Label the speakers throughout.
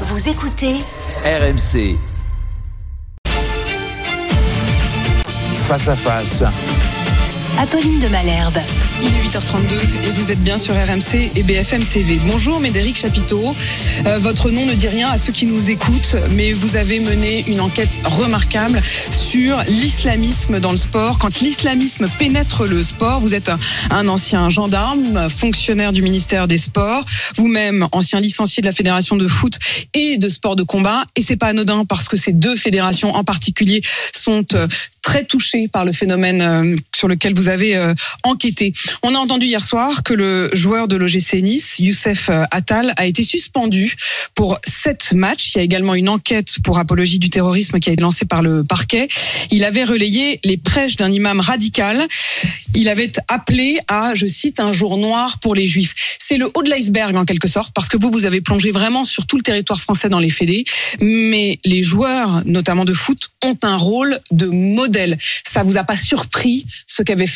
Speaker 1: Vous écoutez
Speaker 2: RMC. Face à face.
Speaker 1: Apolline de Malherbe.
Speaker 3: Il est 8h32 et vous êtes bien sur RMC et BFM TV. Bonjour Médéric Chapiteau. Euh, votre nom ne dit rien à ceux qui nous écoutent, mais vous avez mené une enquête remarquable sur l'islamisme dans le sport. Quand l'islamisme pénètre le sport, vous êtes un, un ancien gendarme, fonctionnaire du ministère des Sports, vous-même ancien licencié de la Fédération de foot et de sport de combat. Et c'est pas anodin parce que ces deux fédérations en particulier sont euh, très touchées par le phénomène euh, sur lequel vous avez euh, enquêté. On a entendu hier soir que le joueur de l'OGC Nice, Youssef euh, Attal, a été suspendu pour sept matchs. Il y a également une enquête pour apologie du terrorisme qui a été lancée par le parquet. Il avait relayé les prêches d'un imam radical. Il avait appelé à, je cite, un jour noir pour les juifs. C'est le haut de l'iceberg en quelque sorte, parce que vous, vous avez plongé vraiment sur tout le territoire français dans les fédés. Mais les joueurs, notamment de foot, ont un rôle de modèle. Ça vous a pas surpris ce qu'avait fait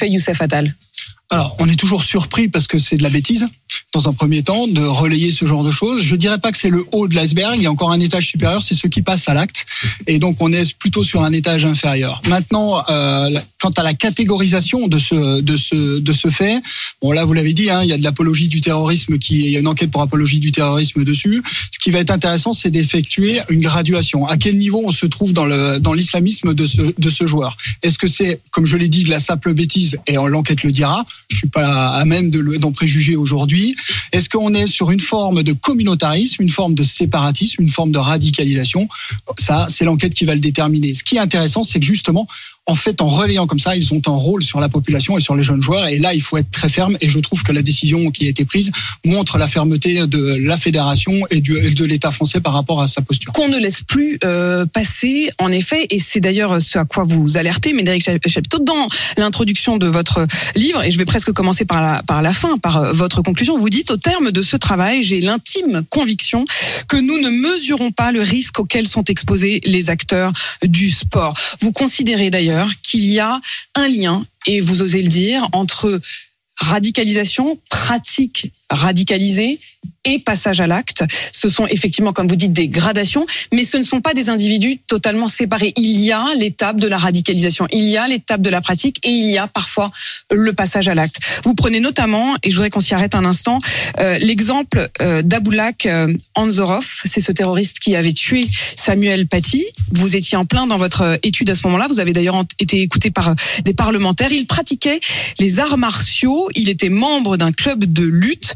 Speaker 4: Alors, on est toujours surpris parce que c'est de la bêtise, dans un premier temps, de relayer ce genre de choses. Je dirais pas que c'est le haut de l'iceberg, il y a encore un étage supérieur, c'est ceux qui passent à l'acte. Et donc, on est plutôt sur un étage inférieur. Maintenant, euh, quant à la catégorisation de ce, de ce, de ce fait, bon là, vous l'avez dit, hein, il y a de l'apologie du terrorisme, il y a une enquête pour apologie du terrorisme dessus. Ce qui va être intéressant, c'est d'effectuer une graduation. À quel niveau on se trouve dans le dans l'islamisme de ce de ce joueur? Est-ce que c'est, comme je l'ai dit, de la simple bêtise? Et l'enquête le dira Je suis pas à même d'en préjuger aujourd'hui. Est-ce qu'on est sur une forme de communautarisme, une forme de séparatisme, une forme de radicalisation? Ça, c'est l'enquête qui va le déterminer. Ce qui est intéressant, c'est que justement, en fait, en relayant comme ça, ils ont un rôle sur la population et sur les jeunes joueurs. Et là, il faut être très ferme. Et je trouve que la décision qui a été prise montre la fermeté de la fédération et du- et de l'État français par rapport à sa posture.
Speaker 3: qu'on ne laisse plus euh, passer, en effet, et c'est d'ailleurs ce à quoi vous alertez, Médéric Chap- Chapiteau, dans l'introduction de votre livre, et je vais presque commencer par la, par la fin, par euh, votre conclusion, vous dites, au terme de ce travail, j'ai l'intime conviction que nous ne mesurons pas le risque auquel sont exposés les acteurs du sport. Vous considérez d'ailleurs qu'il y a un lien, et vous osez le dire, entre radicalisation, pratique radicalisée et passage à l'acte. Ce sont effectivement, comme vous dites, des gradations, mais ce ne sont pas des individus totalement séparés. Il y a l'étape de la radicalisation, il y a l'étape de la pratique et il y a parfois le passage à l'acte. Vous prenez notamment, et je voudrais qu'on s'y arrête un instant, euh, l'exemple euh, d'Aboulak euh, Anzorov, c'est ce terroriste qui avait tué Samuel Paty. Vous étiez en plein dans votre euh, étude à ce moment-là, vous avez d'ailleurs été écouté par des parlementaires. Il pratiquait les arts martiaux, il était membre d'un club de lutte.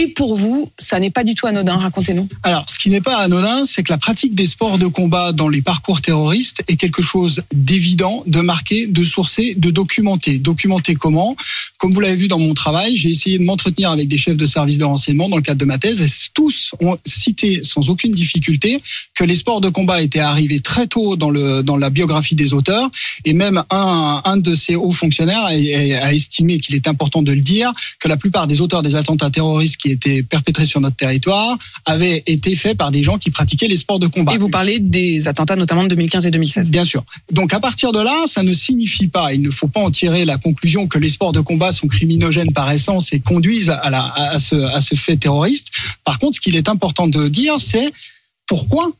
Speaker 3: Et pour vous, ça n'est pas du tout anodin, racontez-nous.
Speaker 4: Alors, ce qui n'est pas anodin, c'est que la pratique des sports de combat dans les parcours terroristes est quelque chose d'évident, de marqué, de sourcé, de documenté. Documenté comment? Comme vous l'avez vu dans mon travail, j'ai essayé de m'entretenir avec des chefs de service de renseignement dans le cadre de ma thèse, et tous ont cité sans aucune difficulté que les sports de combat étaient arrivés très tôt dans, le, dans la biographie des auteurs, et même un, un de ces hauts fonctionnaires a, estimé qu'il est important de le dire, que la plupart des auteurs des attentats terroristes qui étaient perpétrés sur notre territoire avaient été faits par des gens qui pratiquaient les sports de combat.
Speaker 3: Et vous parlez des attentats notamment de 2015 et 2016.
Speaker 4: Bien sûr. Donc à partir de là, ça ne signifie pas, il ne faut pas en tirer la conclusion que les sports de combat sont criminogènes par essence et conduisent à, la, à, ce, à ce fait terroriste. Par contre, ce qu'il est important de dire, c'est pourquoi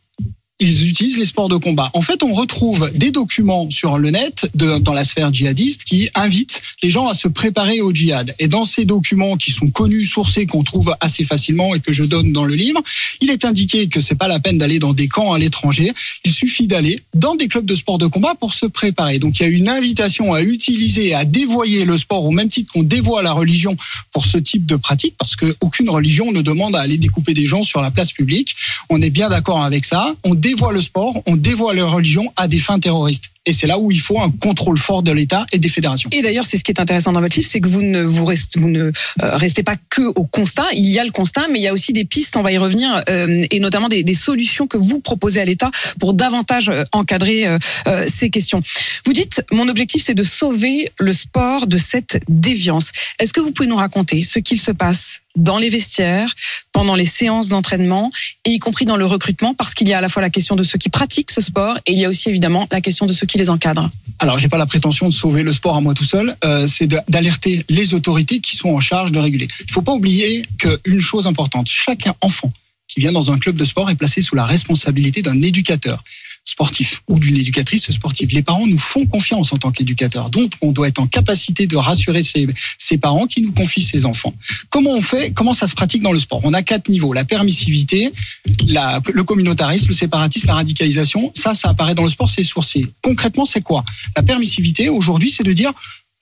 Speaker 4: ils utilisent les sports de combat. En fait, on retrouve des documents sur le net de, dans la sphère djihadiste qui invitent les gens à se préparer au djihad. Et dans ces documents qui sont connus, sourcés, qu'on trouve assez facilement et que je donne dans le livre, il est indiqué que c'est pas la peine d'aller dans des camps à l'étranger. Il suffit d'aller dans des clubs de sport de combat pour se préparer. Donc il y a une invitation à utiliser, à dévoyer le sport au même titre qu'on dévoie la religion pour ce type de pratique, parce que aucune religion ne demande à aller découper des gens sur la place publique. On est bien d'accord avec ça. On dévoie le sport, on dévoie la religion à des fins terroristes. Et c'est là où il faut un contrôle fort de l'État et des fédérations.
Speaker 3: Et d'ailleurs, c'est ce qui est intéressant dans votre livre, c'est que vous ne vous restez, ne euh, restez pas que au constat. Il y a le constat, mais il y a aussi des pistes. On va y revenir, euh, et notamment des, solutions que vous proposez à l'État pour davantage euh, encadrer ces questions. Vous dites, mon objectif, c'est de sauver le sport de cette déviance. Est-ce que vous pouvez nous raconter ce qu'il se passe dans les vestiaires, pendant les séances d'entraînement, et y compris dans le recrutement, parce qu'il y a à la fois la question de ceux qui pratiquent ce sport, et il y a aussi évidemment la question de ceux qui les encadrent.
Speaker 4: Alors, j'ai pas la prétention de sauver le sport à moi tout seul. Euh, c'est d'alerter les autorités qui sont en charge de réguler. Il faut pas oublier qu'une chose importante chaque enfant qui vient dans un club de sport est placé sous la responsabilité d'un éducateur ou d'une éducatrice sportive. Les parents nous font confiance en tant qu'éducateurs, donc on doit être en capacité de rassurer ces, parents qui nous confient ces enfants. Comment on fait Comment ça se pratique dans le sport? On a quatre niveaux la permissivité, le communautarisme, le séparatisme, la radicalisation. Ça, ça apparaît dans le sport, c'est sourcé. Concrètement, c'est quoi? La permissivité aujourd'hui, c'est de dire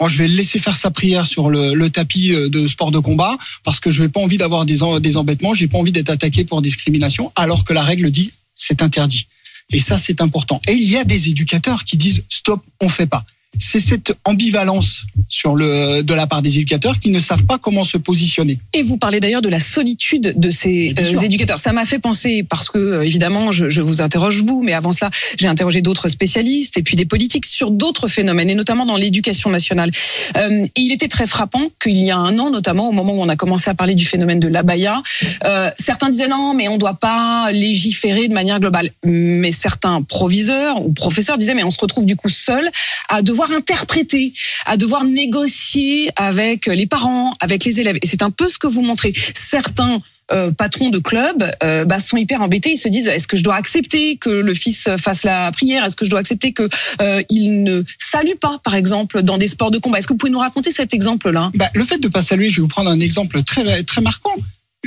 Speaker 4: moi, je vais laisser faire sa prière sur le, le, tapis euh, de sport de combat parce que je n'ai pas envie d'avoir des, des embêtements, j'ai pas envie d'être attaqué pour discrimination, alors que la règle dit c'est interdit. Et ça, c'est important. Et il y a des éducateurs qui disent stop, on fait pas c'est cette ambivalence sur le de la part des éducateurs qui ne savent pas comment se positionner.
Speaker 3: Et vous parlez d'ailleurs de la solitude de ces euh, éducateurs. Ça m'a fait penser parce que euh, évidemment je, je, vous interroge vous, mais avant cela j'ai interrogé d'autres spécialistes et puis des politiques sur d'autres phénomènes et notamment dans l'éducation nationale. Euh, et il était très frappant qu'il y a un an, notamment au moment où on a commencé à parler du phénomène de l'abaya, euh, certains disaient non, mais on ne doit pas légiférer de manière globale. Mais certains proviseurs ou professeurs disaient mais on se retrouve du coup seul à devoir interpréter, à devoir négocier avec les parents, avec les élèves. Et c'est un peu ce que vous montrez. Certains euh, patrons de club euh, bah, sont hyper embêtés. Ils se disent est-ce que je dois accepter que le fils fasse la prière? Est-ce que je dois accepter que euh, il ne salue pas, par exemple, dans des sports de combat? Est-ce que vous pouvez nous raconter cet exemple-là?
Speaker 4: Bah, Le fait de pas saluer, je vais vous prendre un exemple très très marquant.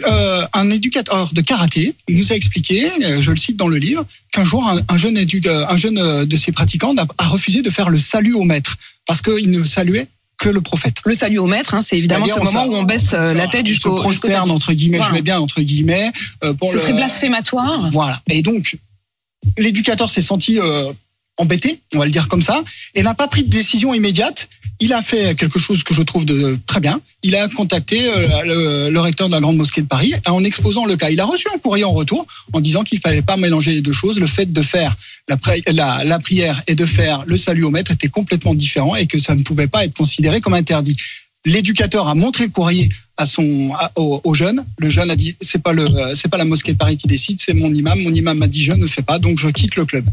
Speaker 4: Euh, un éducateur de karaté nous a expliqué, euh, je le cite dans le livre, qu'un jour un, un, jeune, un jeune de ses pratiquants a, a, refusé de faire le salut au maître parce qu'il ne saluait que le prophète.
Speaker 3: Le salut au maître, hein, c'est évidemment ce moment où on baisse euh, la tête jusqu'au
Speaker 4: prosterne entre guillemets, voilà. je mets bien entre guillemets.
Speaker 3: Euh, pour ce le... serait blasphématoire.
Speaker 4: Voilà. Et donc l'éducateur s'est senti euh, embêté, on va le dire comme ça, et n'a pas pris de décision immédiate il a fait quelque chose que je trouve de très bien. Il a contacté euh, le, recteur de la Grande Mosquée de Paris en exposant le cas. Il a reçu un courrier en retour en disant qu'il fallait pas mélanger les deux choses. Le fait de faire la, prière et de faire le salut au maître était complètement différent et que ça ne pouvait pas être considéré comme interdit. L'éducateur a montré le courrier à son au, au, jeune. Le jeune a dit c'est pas le c'est pas la mosquée de Paris qui décide, c'est mon imam. Mon imam m'a dit je ne fais pas, donc je quitte le club.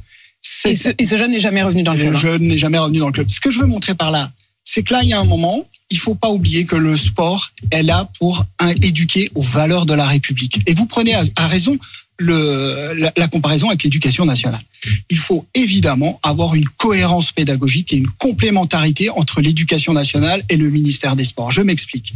Speaker 3: Et ce, et ce, jeune n'est jamais revenu dans le club.
Speaker 4: Le jeune n'est jamais revenu dans le club. Ce que je veux montrer par là, c'est que là, il y a un moment, il faut pas oublier que le sport est là pour éduquer aux valeurs de la République. Et vous prenez à, à raison le, la, la, comparaison avec l'éducation nationale. Il faut évidemment avoir une cohérence pédagogique et une complémentarité entre l'éducation nationale et le ministère des Sports. Je m'explique.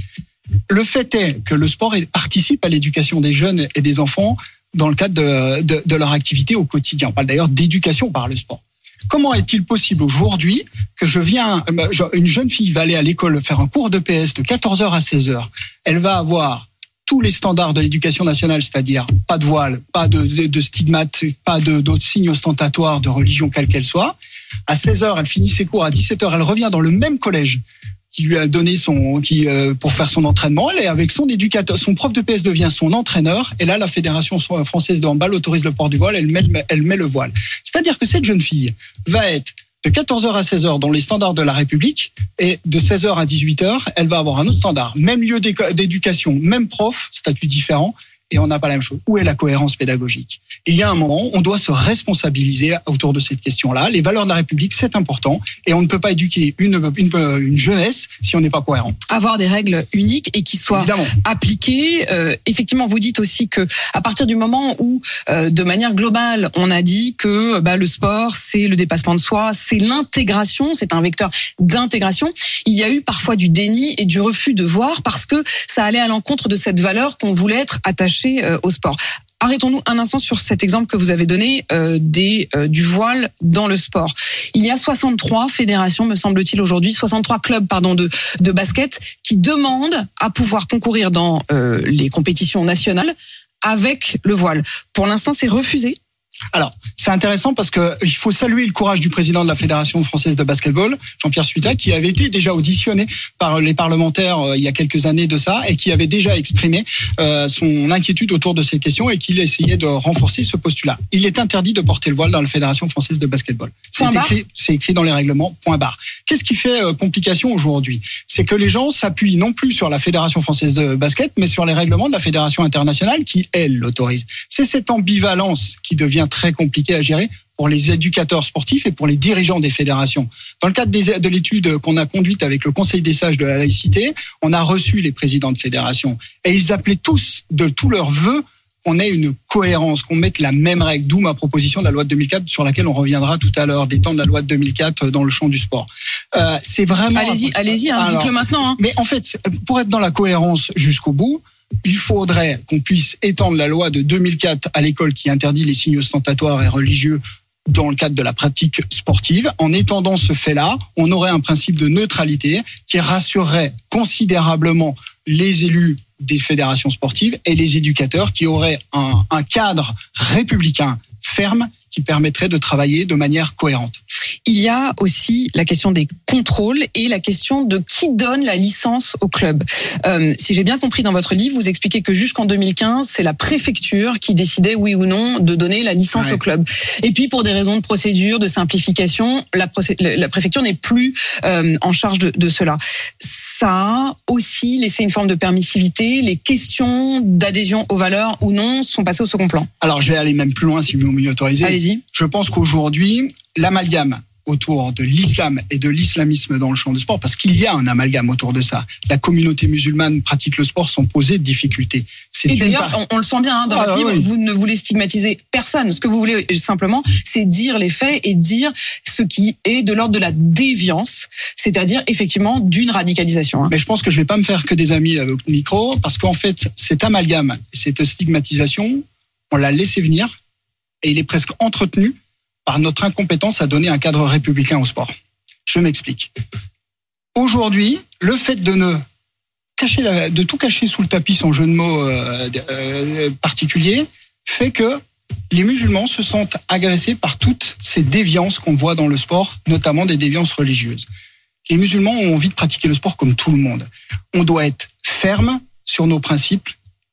Speaker 4: Le fait est que le sport participe à l'éducation des jeunes et des enfants dans le cadre de, de, de leur activité au quotidien. On parle d'ailleurs d'éducation par le sport. Comment est-il possible aujourd'hui que je viens, une jeune fille va aller à l'école faire un cours de PS de 14h à 16h. Elle va avoir tous les standards de l'éducation nationale, c'est-à-dire pas de voile, pas de, de, de stigmate, pas d'autres signes ostentatoires de religion quelle qu'elle soit. À 16h, elle finit ses cours. À 17h, elle revient dans le même collège qui lui a donné son qui euh, pour faire son entraînement. Elle est avec son éducateur son prof de PS devient son entraîneur. Et là la fédération française de handball autorise le port du voile. Elle met elle met le voile. C'est-à-dire que cette jeune fille va être de 14h à 16h dans les standards de la République. Et de 16h à 18h, elle va avoir un autre standard, même lieu d'éducation, même prof, statut différent et on n'a pas la même chose. Où est la cohérence pédagogique? Il y a un moment, on doit se responsabiliser autour de cette question-là. Les valeurs de la République, c'est important, et on ne peut pas éduquer une, une, une jeunesse si on n'est pas cohérent.
Speaker 3: Avoir des règles uniques et qui soient Évidemment. appliquées. Euh, effectivement, vous dites aussi que à partir du moment où, euh, de manière globale, on a dit que bah, le sport, c'est le dépassement de soi, c'est l'intégration, c'est un vecteur d'intégration. Il y a eu parfois du déni et du refus de voir parce que ça allait à l'encontre de cette valeur qu'on voulait être attaché euh, au sport. Arrêtons-nous un instant sur cet exemple que vous avez donné euh, des euh, du voile dans le sport. Il y a 63 fédérations, me semble-t-il aujourd'hui, 63 clubs pardon de de basket qui demandent à pouvoir concourir dans les compétitions nationales avec le voile. Pour l'instant, c'est refusé.
Speaker 4: Alors, c'est intéressant parce que il faut saluer le courage du président de la Fédération française de basketball, Jean-Pierre Suita, qui avait été déjà auditionné par les parlementaires euh, il y a quelques années de ça et qui avait déjà exprimé euh, son inquiétude autour de ces questions et qu'il essayait de renforcer ce postulat. Il est interdit de porter le voile dans la Fédération française de basketball. C'est écrit, c'est écrit dans les règlements. Point barre. Qu'est-ce qui fait euh, complication aujourd'hui? C'est que les gens s'appuient non plus sur la Fédération française de basket, mais sur les règlements de la Fédération internationale qui elle l'autorise. C'est cette ambivalence qui devient très compliqué à gérer pour les éducateurs sportifs et pour les dirigeants des fédérations. Dans le cadre de l'étude qu'on a conduite avec le Conseil des sages de la laïcité, on a reçu les présidents de fédérations et ils appelaient tous de tous leurs vœux qu'on ait une cohérence, qu'on mette la même règle. D'où ma proposition de la loi de 2004 sur laquelle on reviendra tout à l'heure, de la loi de 2004 dans le champ du sport. Euh, c'est vraiment.
Speaker 3: Allez-y, allez-y, hein,
Speaker 4: Alors,
Speaker 3: dites-le maintenant. hein.
Speaker 4: mais en fait, pour être dans la cohérence jusqu'au bout, il faudrait qu'on puisse étendre la loi de 2004 à l'école qui interdit les signes ostentatoires et religieux dans le cadre de la pratique sportive. En étendant ce fait-là, on aurait un principe de neutralité qui rassurerait considérablement les élus des fédérations sportives et les éducateurs qui auraient un, un cadre républicain ferme qui permettrait de travailler de manière cohérente.
Speaker 3: Il y a aussi la question des contrôles et la question de qui donne la licence au club. Euh, si j'ai bien compris dans votre livre, vous expliquez que jusqu'en 2015, c'est la préfecture qui décidait oui ou non de donner la licence
Speaker 4: Ouais.
Speaker 3: au club. Et puis pour des raisons de procédure, de simplification, la, procé- la préfecture n'est plus euh, en charge de, de cela. Ça a aussi laissé une forme de permissivité. Les questions d'adhésion aux valeurs ou non sont passées au second plan.
Speaker 4: Alors, je vais aller même plus loin si vous m'y autorisez.
Speaker 3: Allez-y.
Speaker 4: Je pense qu'aujourd'hui, l'amalgame autour de l'islam et de l'islamisme dans le champ du sport, parce qu'il y a un amalgame autour de ça. La communauté musulmane pratique le sport sans poser de difficultés.
Speaker 3: Et d'ailleurs,
Speaker 4: part-
Speaker 3: on, on le sent bien hein, dans
Speaker 4: Ah,
Speaker 3: votre livre,
Speaker 4: oui.
Speaker 3: vous ne voulez stigmatiser personne. Ce que vous voulez simplement, c'est dire les faits et dire ce qui est de l'ordre de la déviance, c'est-à-dire effectivement d'une radicalisation. hein.
Speaker 4: Mais je pense que je vais pas me faire que des amis avec le micro, parce qu'en fait, cet amalgame, cette stigmatisation, on l'a laissé venir et il est presque entretenu par notre incompétence à donner un cadre républicain au sport. Je m'explique. Aujourd'hui, le fait de ne cacher, de tout cacher sous le tapis, son jeu de mots euh, euh, particulier, fait que les musulmans se sentent agressés par toutes ces déviances qu'on voit dans le sport, notamment des déviances religieuses. Les musulmans ont envie de pratiquer le sport comme tout le monde. On doit être ferme sur nos principes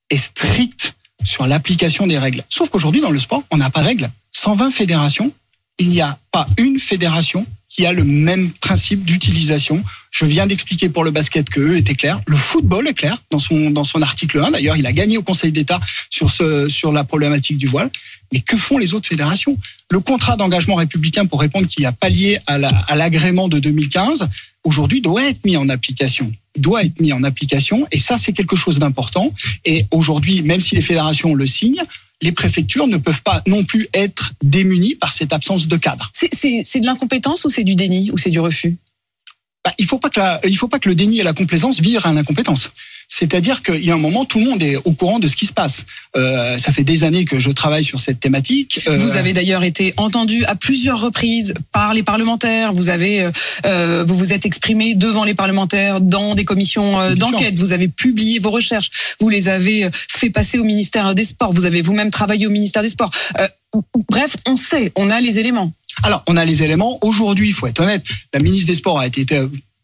Speaker 4: et strict sur l'application des règles. Sauf qu'aujourd'hui, dans le sport, on n'a pas de règles. 120 fédérations, il n'y a pas une fédération qui a le même principe d'utilisation. Je viens d'expliquer pour le basket que eux étaient clairs. Le football est clair dans son, dans son article 1. D'ailleurs, il a gagné au Conseil d'État sur, ce, sur la problématique du voile. Mais que font les autres fédérations? Le contrat d'engagement républicain, pour répondre qu'il y a pallié à la- à l'agrément de 2015, aujourd'hui doit être mis en application doit être mis en application et ça c'est quelque chose d'important et aujourd'hui même si les fédérations le signent les préfectures ne peuvent pas non plus être démunies par cette absence de cadre.
Speaker 3: C'est- de l'incompétence ou c'est du déni ou c'est du refus?
Speaker 4: Bah, il faut pas que la- il faut pas que le déni et la complaisance virent à l'incompétence. C'est-à-dire qu'il y a un moment, tout le monde est au courant de ce qui se passe. Euh, ça fait des années que je travaille sur cette thématique. Euh,
Speaker 3: Vous avez d'ailleurs été entendu à plusieurs reprises par les parlementaires. Vous avez, euh, euh, vous vous êtes exprimé devant les parlementaires dans des commissions euh, d'enquête. Vous avez publié vos recherches. Vous les avez fait passer au ministère des Sports. Vous avez vous-même travaillé au ministère des Sports. Euh, bref, on sait, on a les éléments.
Speaker 4: Alors, on a les éléments. Aujourd'hui, il faut être honnête, la ministre des Sports a été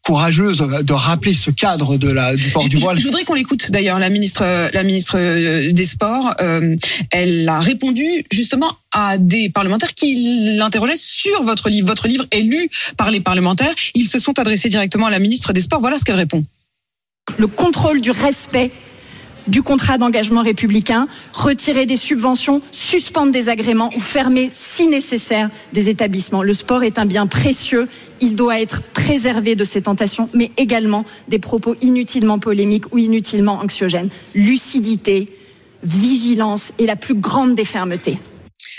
Speaker 4: courageuse de rappeler ce cadre de la, du port
Speaker 3: Je,
Speaker 4: du voile.
Speaker 3: je voudrais qu'on l'écoute d'ailleurs, la ministre, la ministre euh, des Sports. euh, elle a répondu justement à des parlementaires qui l'interrogeaient sur votre livre. Votre livre est lu par les parlementaires. Ils se sont adressés directement à la ministre des Sports. Voilà ce qu'elle répond.
Speaker 5: le contrôle du respect du contrat d'engagement républicain, retirer des subventions, suspendre des agréments ou fermer, si nécessaire, des établissements. Le sport est un bien précieux, il doit être préservé de ces tentations, mais également des propos inutilement polémiques ou inutilement anxiogènes. Lucidité, vigilance et la plus grande des fermetés.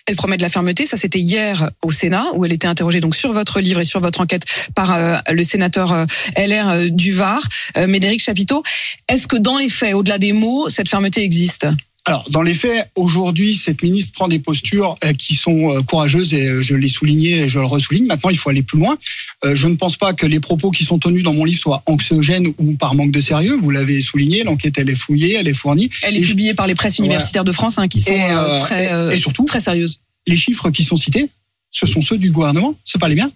Speaker 3: Elle promet de la fermeté. Ça, c'était hier au Sénat, où elle était interrogée donc sur votre livre et sur votre enquête par euh, le sénateur euh, LR euh, du Var, euh, Médéric Chapiteau. Est-ce que dans les faits, au-delà des mots, cette fermeté existe?
Speaker 4: Alors, dans les faits, aujourd'hui, cette ministre prend des postures euh, qui sont euh, courageuses et euh, je l'ai souligné et je le ressouligne. Maintenant, il faut aller plus loin. Je ne pense pas que les propos qui sont tenus dans mon livre soient anxiogènes ou par manque de sérieux. Vous l'avez souligné, l'enquête, elle est fouillée, elle est fournie.
Speaker 3: Elle est
Speaker 4: Et je-
Speaker 3: publiée par les presses universitaires de France, hein, qui sont
Speaker 4: Et,
Speaker 3: euh, très, euh,
Speaker 4: et surtout-
Speaker 3: très sérieuses.
Speaker 4: les chiffres qui sont cités, ce sont ceux du gouvernement, c'est pas les miens.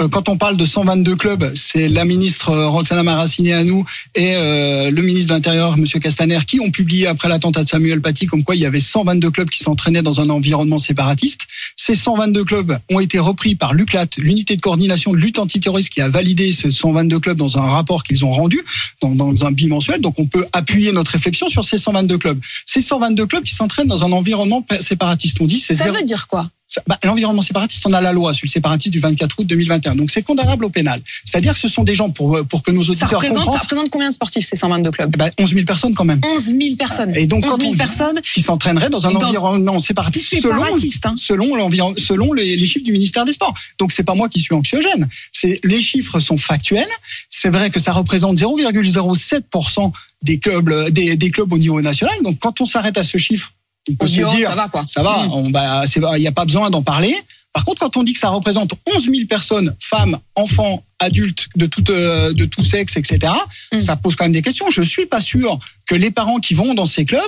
Speaker 4: Euh, Quand on parle de 122 clubs, c'est la ministre euh, Roxana Maraciné à nous et euh, le ministre de l'Intérieur, Monsieur Castaner, qui ont publié après l'attentat de Samuel Paty comme quoi il y avait 122 clubs qui s'entraînaient dans un environnement séparatiste. Ces 122 clubs ont été repris par l'UCLAT, l'unité de coordination de lutte antiterroriste qui a validé ces 122 clubs dans un rapport qu'ils ont rendu, dans, dans un bimensuel. Donc on peut appuyer notre réflexion sur ces 122 clubs. Ces 122 clubs qui s'entraînent dans un environnement pa- séparatiste. On dit c'est
Speaker 3: Ça
Speaker 4: zéro-
Speaker 3: veut dire quoi?
Speaker 4: Bah, L'environnement séparatiste, on a la loi sur le séparatisme du 24 août 2021. Donc c'est condamnable au pénal. C'est-à-dire que ce sont des gens, pour, pour que nos
Speaker 3: Ça
Speaker 4: auditeurs
Speaker 3: représente, ça représente combien de sportifs ces 122 clubs?
Speaker 4: Ben, 11 000 personnes quand même.
Speaker 3: 11 000 personnes.
Speaker 4: Et donc,
Speaker 3: 11
Speaker 4: quand
Speaker 3: 000
Speaker 4: on-
Speaker 3: personnes.
Speaker 4: qui s'entraîneraient dans un
Speaker 3: Dans-
Speaker 4: environnement séparatiste,
Speaker 3: Séparatiste, hein.
Speaker 4: selon, selon, l'environ- selon les, les chiffres du ministère des Sports. Donc c'est pas moi qui suis anxiogène. C'est les chiffres sont factuels. C'est vrai que ça représente 0,07% des clubs, des, des clubs au niveau national. Donc quand on s'arrête à ce chiffre, on peut
Speaker 3: se
Speaker 4: dire
Speaker 3: ça va quoi.
Speaker 4: ça va,
Speaker 3: Mm.
Speaker 4: on, bah, il n'y a pas besoin d'en parler. Par contre, quand on dit que ça représente 11 000 personnes, femmes, enfants, adultes de tout, euh, de tout sexe, etc.,
Speaker 3: Mm.
Speaker 4: ça pose quand même des questions. Je suis pas sûr que les parents qui vont dans ces clubs,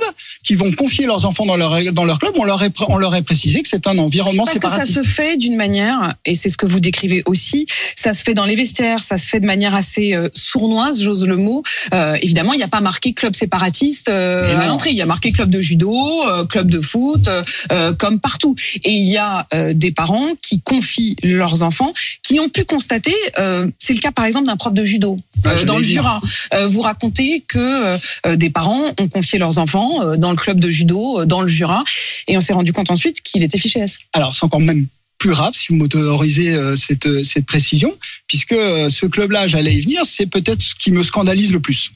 Speaker 4: qui vont confier leurs enfants dans leur, dans leur club, on leur, ait, pré- on leur ait précisé que c'est un environnement
Speaker 3: Parce que ça
Speaker 4: séparatiste.
Speaker 3: se fait d'une manière, et c'est ce que vous décrivez aussi, ça se fait dans les vestiaires, ça se fait de manière assez euh, sournoise, j'ose le mot. Euh, évidemment, il n'y a pas marqué club séparatiste euh, à l'entrée, il y a marqué club de judo, euh, club de foot, euh, euh, comme partout. Et il y a euh, des parents qui confient leurs enfants, qui ont pu constater, euh, c'est le cas par exemple d'un prof de judo
Speaker 4: Ah,
Speaker 3: euh, dans le. Jura. Euh, vous racontez que euh, euh, des parents ont confié leurs enfants euh, dans le club de judo, euh, dans le Jura, et on s'est rendu compte ensuite qu'il était fiché S.
Speaker 4: Alors, c'est encore même plus grave si vous m'autorisez euh, cette, euh, cette précision, puisque euh, ce club-là, j'allais y venir, c'est peut-être ce qui me scandalise le plus,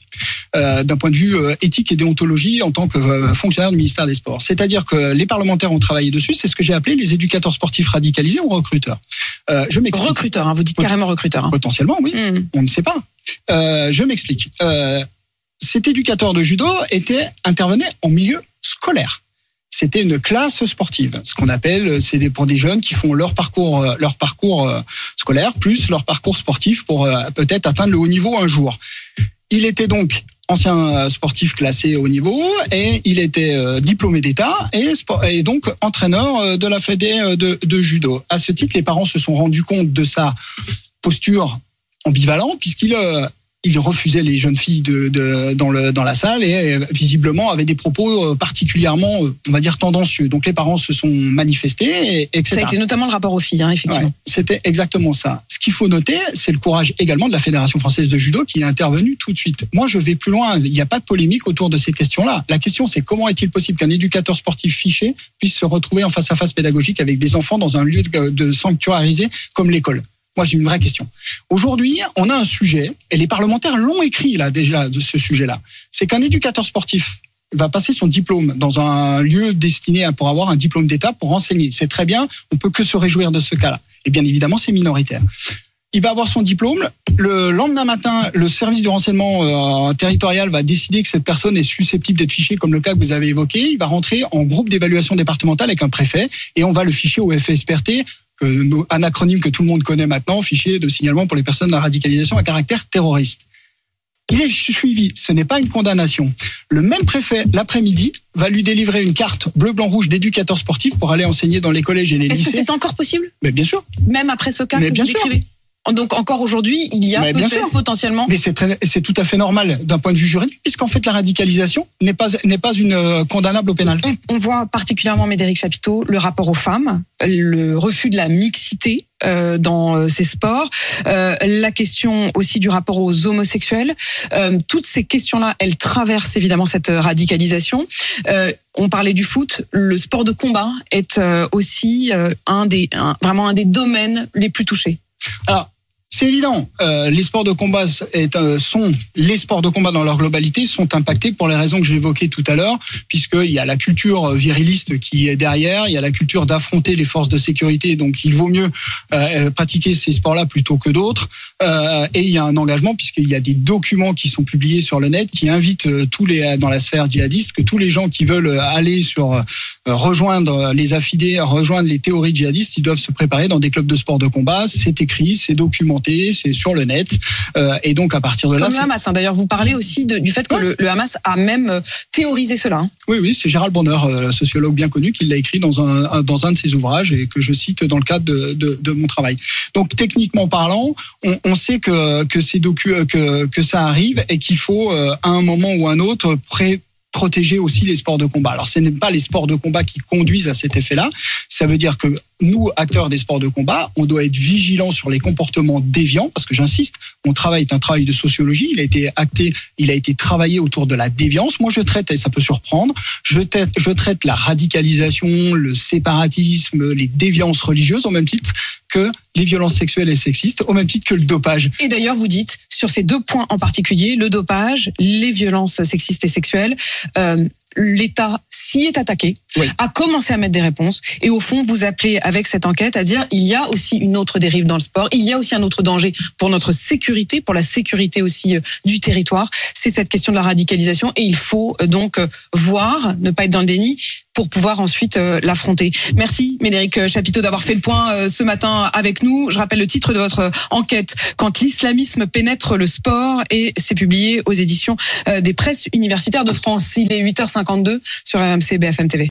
Speaker 4: euh, d'un point de vue éthique et déontologie en tant que fonctionnaire du ministère des Sports. C'est-à-dire que les parlementaires ont travaillé dessus, c'est ce que j'ai appelé les éducateurs sportifs radicalisés ou recruteurs. Je m'explique.
Speaker 3: Recruteur, hein, vous dites carrément recruteur. hein.
Speaker 4: Potentiellement, oui.
Speaker 3: Hmm.
Speaker 4: On ne sait pas. Je m'explique. Cet éducateur de judo était intervenait en milieu scolaire. C'était une classe sportive, ce qu'on appelle, c'est des, pour des jeunes qui font leur parcours, euh, leur parcours euh, scolaire plus leur parcours sportif pour euh, peut-être atteindre le haut niveau un jour. Il était donc ancien euh, sportif classé au niveau et il était euh, diplômé d'État et, donc entraîneur euh, de la Fédé euh, de, de judo. À ce titre, les parents se sont rendus compte de sa posture ambivalente puisqu'il euh, il refusait les jeunes filles de, de- dans, le, dans la salle et euh, visiblement avait des propos euh, particulièrement, euh, on va dire, tendancieux. Donc les parents se sont manifestés, et, etc.
Speaker 3: Ça a été notamment le rapport aux filles, hein, effectivement.
Speaker 4: Ouais, C'était exactement ça. Ce qu'il faut noter, c'est le courage également de la Fédération française de judo qui est intervenue tout de suite. Moi, je vais plus loin. Il n'y a pas de polémique autour de ces questions-là. La question, c'est comment est-il possible qu'un éducateur sportif fiché puisse se retrouver en face à face pédagogique avec des enfants dans un lieu de, de sanctuarisé comme l'école? Moi, j'ai une vraie question. Aujourd'hui, on a un sujet, et les parlementaires l'ont écrit là déjà de ce sujet-là. C'est qu'un éducateur sportif va passer son diplôme dans un lieu destiné à, pour avoir un diplôme d'État pour enseigner. C'est très bien, on peut que se réjouir de ce cas-là. Et bien évidemment, c'est minoritaire. Il va avoir son diplôme. Le lendemain matin, le service du renseignement euh, territorial va décider que cette personne est susceptible d'être fichée, comme le cas que vous avez évoqué. Il va rentrer en groupe d'évaluation départementale avec un préfet et on va le ficher au FSPRT, que, un acronyme que tout le monde connaît maintenant, fichier de signalement pour les personnes à radicalisation à caractère terroriste. Il est suivi, ce n'est pas une condamnation. Le même préfet, l'après-midi, va lui délivrer une carte bleu, blanc, rouge d'éducateur sportif pour aller enseigner dans les collèges et les
Speaker 3: Est-ce que
Speaker 4: lycées.
Speaker 3: c'est encore possible,
Speaker 4: Mais bien sûr.
Speaker 3: même après ce cas
Speaker 4: Mais
Speaker 3: que
Speaker 4: bien
Speaker 3: vous
Speaker 4: sûr.
Speaker 3: décrivez? Donc encore aujourd'hui, il y a peut-être potentiellement
Speaker 4: Mais c'est tout à fait normal d'un point de vue juridique, puisqu'en fait la radicalisation n'est pas n'est pas une euh, condamnable au pénal.
Speaker 3: On, on voit particulièrement, Médéric Chapiteau, le rapport aux femmes, le refus de la mixité euh, dans euh, ces sports, euh, la question aussi du rapport aux homosexuels. Euh, toutes ces questions-là, elles traversent évidemment cette radicalisation. Euh, on parlait du foot, le sport de combat est euh, aussi euh, un des un- vraiment un des domaines les plus touchés.
Speaker 4: Alors c'est évident, euh, les sports de combat euh, sont les sports de combat dans leur globalité sont impactés pour les raisons que j'ai évoquées tout à l'heure, puisqu'il y a la culture viriliste qui est derrière, il y a la culture d'affronter les forces de sécurité, donc il vaut mieux euh, pratiquer ces sports-là plutôt que d'autres. Euh, et il y a un engagement puisqu'il y a des documents qui sont publiés sur le net qui invitent euh, tous les dans la sphère djihadiste que tous les gens qui veulent aller sur euh, rejoindre les affidés, rejoindre les théories djihadistes, ils doivent se préparer dans des clubs de sport de combat. C'est écrit, c'est documenté, c'est sur le net. Euh, et donc à partir de là,
Speaker 3: Comme le
Speaker 4: c'est-
Speaker 3: Hamas. hein. D'ailleurs, vous parlez aussi de- du fait que
Speaker 4: Ouais.
Speaker 3: le, le Hamas a même euh, théorisé cela. hein.
Speaker 4: oui, oui, c'est Gérald Bonheur, euh, sociologue bien connu, qui l'a écrit dans un, un- dans un de ses ouvrages et que je cite dans le cadre de, de, de mon travail. Donc techniquement parlant, on, on sait que que ces docu que que ça arrive et qu'il faut à un moment ou à un autre pré- protéger aussi les sports de combat. Alors ce n'est pas les sports de combat qui conduisent à cet effet-là. Ça veut dire que nous, acteurs des sports de combat, on doit être vigilants sur les comportements déviants, parce que j'insiste, mon travail est un travail de sociologie, il a été acté, il a été travaillé autour de la déviance. Moi, je traite, et ça peut surprendre, je traite, je traite la radicalisation, le séparatisme, les déviances religieuses au même titre que les violences sexuelles et sexistes, au même titre que le dopage.
Speaker 3: Et d'ailleurs, vous dites, sur ces deux points en particulier, le dopage, les violences sexistes et sexuelles, euh, l'État s'y est attaqué,
Speaker 4: Oui.
Speaker 3: a commencé à mettre des réponses, et au fond, vous appelez avec cette enquête à dire il y a aussi une autre dérive dans le sport, il y a aussi un autre danger pour notre sécurité, pour la sécurité aussi euh, du territoire. C'est cette question de la radicalisation, et il faut euh, donc voir, ne pas être dans le déni, pour pouvoir ensuite euh, l'affronter. Merci Médéric Chapiteau d'avoir fait le point euh, ce matin avec nous. Je rappelle le titre de votre euh, enquête quand l'islamisme pénètre le sport et c'est publié aux éditions des presses universitaires de France. Il est 8h52 sur RMC BFM TV.